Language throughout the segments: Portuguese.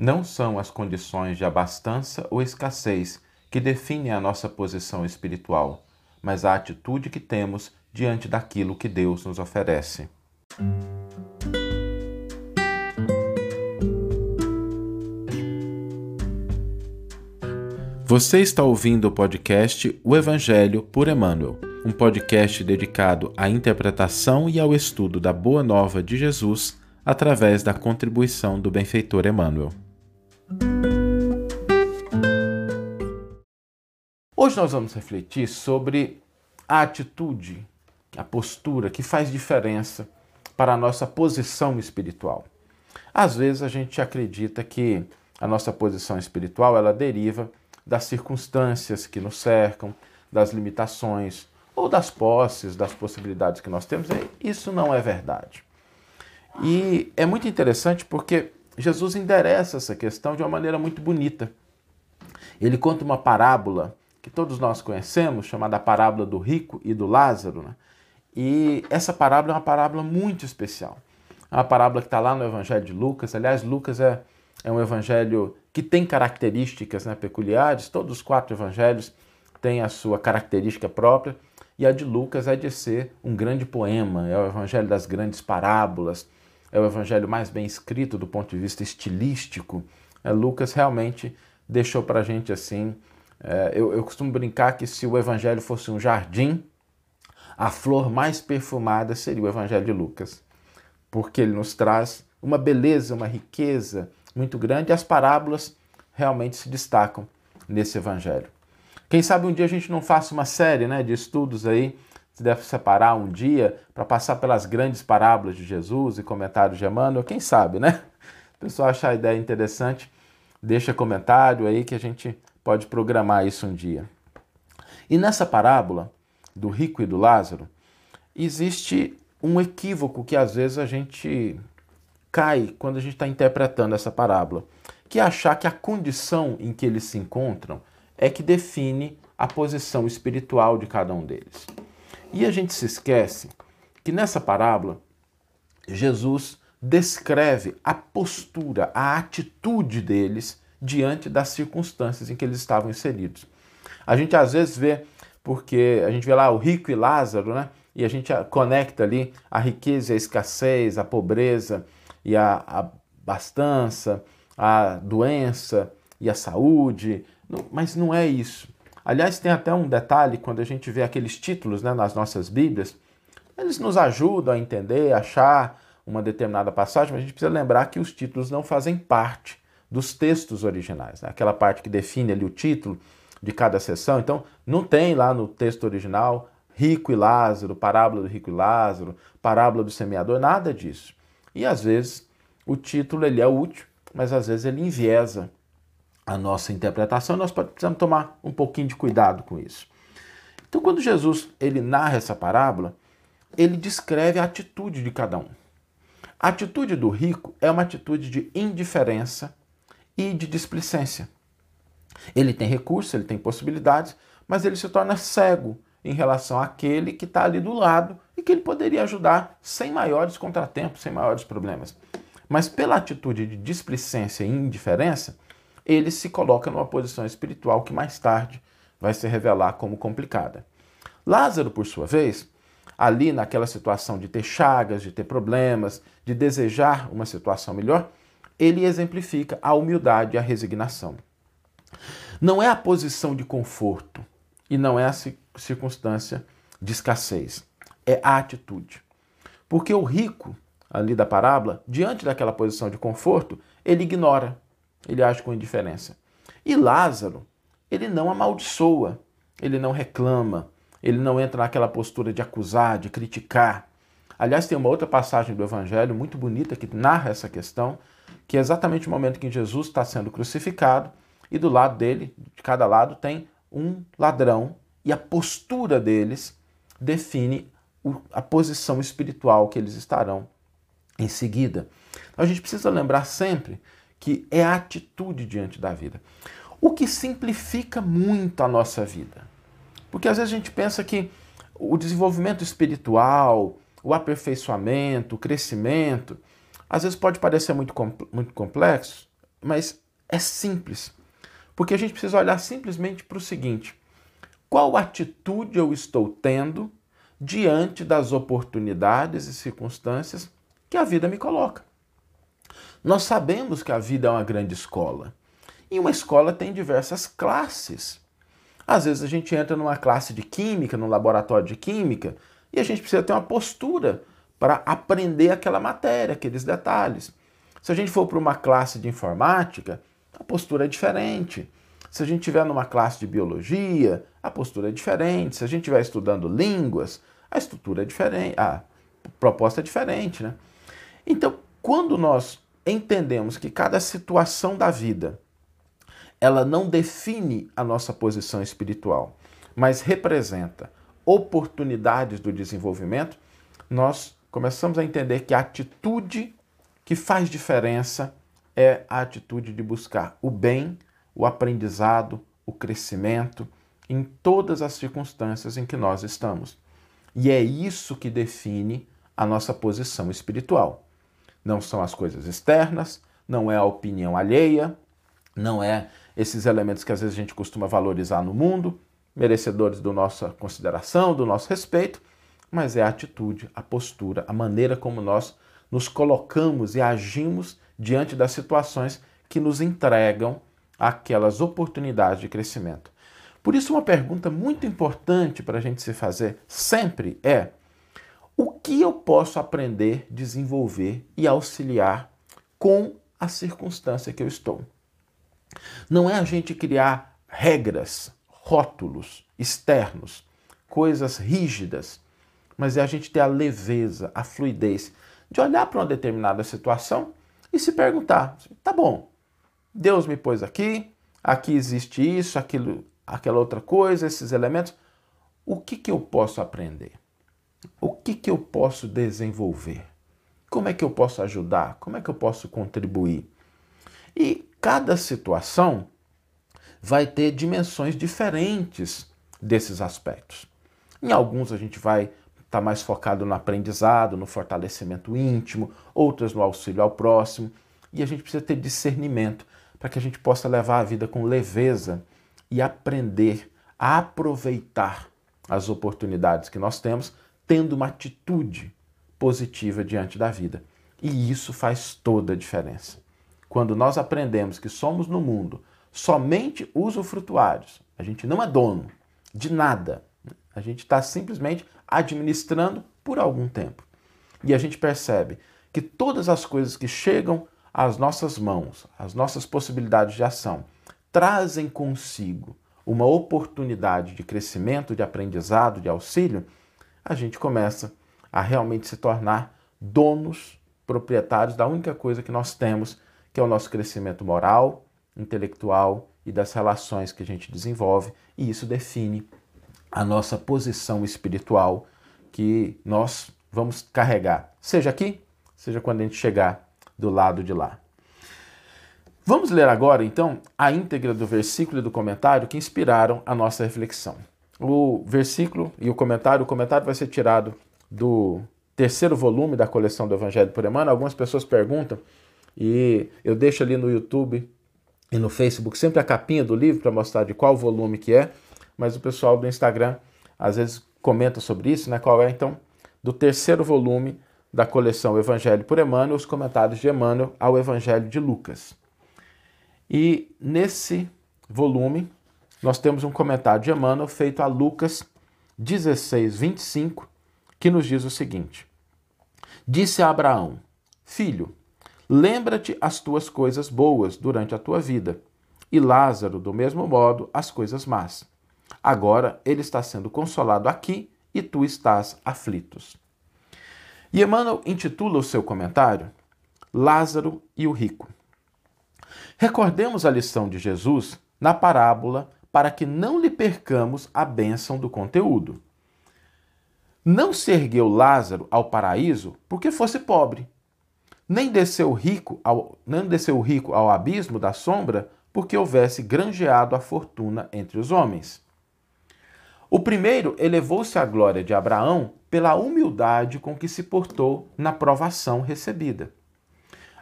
Não são as condições de abastança ou escassez que definem a nossa posição espiritual, mas a atitude que temos diante daquilo que Deus nos oferece. Você está ouvindo o podcast O Evangelho por Emmanuel, um podcast dedicado à interpretação e ao estudo da Boa Nova de Jesus através da contribuição do benfeitor Emmanuel. Nós vamos refletir sobre a atitude, a postura que faz diferença para a nossa posição espiritual. Às vezes a gente acredita que a nossa posição espiritual ela deriva das circunstâncias que nos cercam, das limitações ou das posses, das possibilidades que nós temos. Isso não é verdade. E é muito interessante porque Jesus endereça essa questão de uma maneira muito bonita. Ele conta uma parábola que todos nós conhecemos, chamada parábola do rico e do Lázaro. Né? E essa parábola é uma parábola muito especial. É uma parábola que está lá no Evangelho de Lucas. Aliás, Lucas é, é um evangelho que tem características né, peculiares. Todos os quatro evangelhos têm a sua característica própria. E a de Lucas é de ser um grande poema, é o evangelho das grandes parábolas, é o evangelho mais bem escrito do ponto de vista estilístico. É, Lucas realmente deixou para a gente assim. É, eu, eu costumo brincar que se o evangelho fosse um jardim, a flor mais perfumada seria o evangelho de Lucas, porque ele nos traz uma beleza, uma riqueza, muito grande e as parábolas realmente se destacam nesse evangelho. Quem sabe um dia a gente não faça uma série né, de estudos aí, se deve separar um dia para passar pelas grandes parábolas de Jesus e comentários de Emmanuel, quem sabe, né? O pessoal achar a ideia interessante, deixa comentário aí que a gente pode programar isso um dia. E nessa parábola do rico e do Lázaro, existe um equívoco que às vezes a gente cai quando a gente está interpretando essa parábola, que é achar que a condição em que eles se encontram é que define a posição espiritual de cada um deles. E a gente se esquece que nessa parábola Jesus descreve a postura, a atitude deles diante das circunstâncias em que eles estavam inseridos. A gente às vezes vê, porque a gente vê lá o rico e Lázaro, né? E a gente conecta ali a riqueza e a escassez, a pobreza, e a, abastança, a doença e a saúde, mas não é isso. Aliás, tem até um detalhe quando a gente vê aqueles títulos né, nas nossas Bíblias, eles nos ajudam a entender, a achar uma determinada passagem, mas a gente precisa lembrar que os títulos não fazem parte dos textos originais, né? aquela parte que define ali o título de cada sessão. Então, não tem lá no texto original rico e Lázaro, parábola do rico e Lázaro, parábola do semeador, nada disso. E às vezes o título ele é útil, mas às vezes ele enviesa a nossa interpretação. Nós precisamos tomar um pouquinho de cuidado com isso. Então, quando Jesus ele narra essa parábola, ele descreve a atitude de cada um. A atitude do rico é uma atitude de indiferença e de displicência. Ele tem recursos, ele tem possibilidades, mas ele se torna cego em relação àquele que está ali do lado e que ele poderia ajudar sem maiores contratempos, sem maiores problemas. Mas pela atitude de displicência e indiferença, ele se coloca numa posição espiritual que mais tarde vai se revelar como complicada. Lázaro, por sua vez, ali naquela situação de ter chagas, de ter problemas, de desejar uma situação melhor, ele exemplifica a humildade e a resignação. Não é a posição de conforto e não é a circunstância de escassez é a atitude. Porque o rico, ali da parábola, diante daquela posição de conforto, ele ignora, ele age com indiferença. E Lázaro, ele não amaldiçoa, ele não reclama, ele não entra naquela postura de acusar, de criticar. Aliás, tem uma outra passagem do Evangelho muito bonita que narra essa questão, que é exatamente o momento que Jesus está sendo crucificado e do lado dele, de cada lado, tem um ladrão e a postura deles define a posição espiritual que eles estarão em seguida. Então, a gente precisa lembrar sempre que é a atitude diante da vida. O que simplifica muito a nossa vida. Porque às vezes a gente pensa que o desenvolvimento espiritual, o aperfeiçoamento, o crescimento, às vezes pode parecer muito, muito complexo, mas é simples. Porque a gente precisa olhar simplesmente para o seguinte: qual atitude eu estou tendo diante das oportunidades e circunstâncias que a vida me coloca? Nós sabemos que a vida é uma grande escola. E uma escola tem diversas classes. Às vezes a gente entra numa classe de química, num laboratório de química, e a gente precisa ter uma postura para aprender aquela matéria, aqueles detalhes. Se a gente for para uma classe de informática, a postura é diferente. Se a gente estiver numa classe de biologia, a postura é diferente. Se a gente estiver estudando línguas, a estrutura é diferente, a proposta é diferente, né? Então, quando nós entendemos que cada situação da vida ela não define a nossa posição espiritual, mas representa oportunidades do desenvolvimento, nós começamos a entender que a atitude que faz diferença é a atitude de buscar o bem, o aprendizado, o crescimento em todas as circunstâncias em que nós estamos. E é isso que define a nossa posição espiritual. Não são as coisas externas, não é a opinião alheia, não é esses elementos que às vezes a gente costuma valorizar no mundo, merecedores da nossa consideração, do nosso respeito, mas é a atitude, a postura, a maneira como nós nos colocamos e agimos diante das situações que nos entregam aquelas oportunidades de crescimento. Por isso, uma pergunta muito importante para a gente se fazer sempre é: o que eu posso aprender, desenvolver e auxiliar com a circunstância que eu estou? Não é a gente criar regras, rótulos externos, coisas rígidas, mas é a gente ter a leveza, a fluidez de olhar para uma determinada situação e se perguntar: tá bom, Deus me pôs aqui, aqui existe isso, aquilo, aquela outra coisa, esses elementos. O que, que eu posso aprender? O que, que eu posso desenvolver? Como é que eu posso ajudar? Como é que eu posso contribuir? E cada situação vai ter dimensões diferentes desses aspectos. Em alguns a gente vai estar tá mais focado no aprendizado, no fortalecimento íntimo, outras no auxílio ao próximo, e a gente precisa ter discernimento para que a gente possa levar a vida com leveza e aprender a aproveitar as oportunidades que nós temos, tendo uma atitude positiva diante da vida. E isso faz toda a diferença. Quando nós aprendemos que somos no mundo somente usufrutuários, a gente não é dono de nada, a gente está simplesmente administrando por algum tempo. E a gente percebe que todas as coisas que chegam às nossas mãos, as nossas possibilidades de ação, trazem consigo uma oportunidade de crescimento, de aprendizado, de auxílio, a gente começa a realmente se tornar donos, proprietários da única coisa que nós temos, que é o nosso crescimento moral, intelectual e das relações que a gente desenvolve, e isso define a nossa posição espiritual que nós vamos carregar, seja aqui, seja quando a gente chegar do lado de lá. Vamos ler agora, então, a íntegra do versículo e do comentário que inspiraram a nossa reflexão. O versículo e o comentário, o comentário vai ser tirado do terceiro volume da coleção do Evangelho por Emmanuel. Algumas pessoas perguntam, e eu deixo ali no YouTube e no Facebook sempre a capinha do livro para mostrar de qual volume que é, mas o pessoal do Instagram às vezes comenta sobre isso, né? Qual é então do terceiro volume da coleção Evangelho por Emmanuel, os comentários de Emmanuel ao Evangelho de Lucas. E nesse volume nós temos um comentário de Emmanuel feito a Lucas 16, 25, que nos diz o seguinte: Disse a Abraão: Filho, lembra-te as tuas coisas boas durante a tua vida, e Lázaro, do mesmo modo, as coisas más. Agora ele está sendo consolado aqui e tu estás aflitos. E Emmanuel intitula o seu comentário Lázaro e o Rico. Recordemos a lição de Jesus na parábola para que não lhe percamos a bênção do conteúdo. Não se ergueu Lázaro ao paraíso porque fosse pobre, nem desceu rico ao, nem desceu rico ao abismo da sombra porque houvesse granjeado a fortuna entre os homens. O primeiro elevou-se à glória de Abraão pela humildade com que se portou na provação recebida.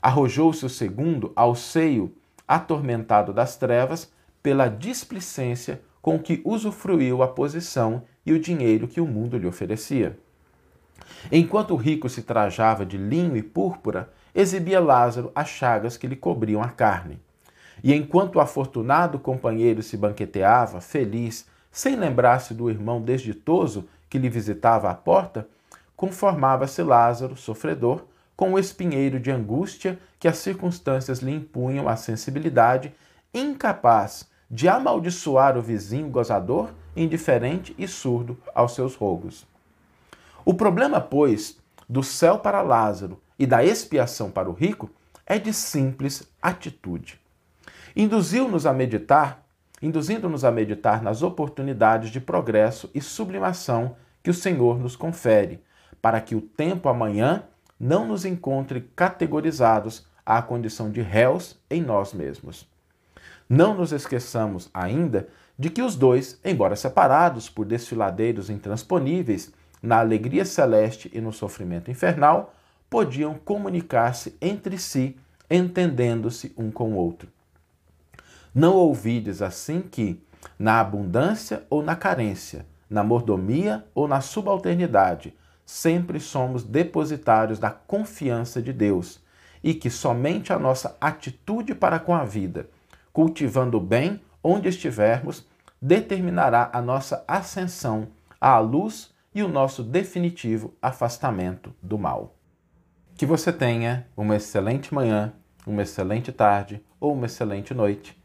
Arrojou-se o segundo ao seio atormentado das trevas pela displicência com que usufruiu a posição e o dinheiro que o mundo lhe oferecia. Enquanto o rico se trajava de linho e púrpura, exibia Lázaro as chagas que lhe cobriam a carne. E enquanto o afortunado companheiro se banqueteava, feliz, sem lembrar-se do irmão desditoso que lhe visitava à porta, conformava-se Lázaro, sofredor, com o espinheiro de angústia que as circunstâncias lhe impunham à sensibilidade, incapaz de amaldiçoar o vizinho gozador, indiferente e surdo aos seus rogos. O problema, pois, do céu para Lázaro e da expiação para o rico é de simples atitude. Induziu-nos a meditar, induzindo-nos a meditar nas oportunidades de progresso e sublimação que o Senhor nos confere, para que o tempo amanhã não nos encontre categorizados à condição de réus em nós mesmos. Não nos esqueçamos ainda de que os dois, embora separados por desfiladeiros intransponíveis, na alegria celeste e no sofrimento infernal, podiam comunicar-se entre si, entendendo-se um com o outro. Não ouvides assim que, na abundância ou na carência, na mordomia ou na subalternidade, sempre somos depositários da confiança de Deus e que somente a nossa atitude para com a vida, cultivando o bem onde estivermos, determinará a nossa ascensão à luz e o nosso definitivo afastamento do mal. Que você tenha uma excelente manhã, uma excelente tarde ou uma excelente noite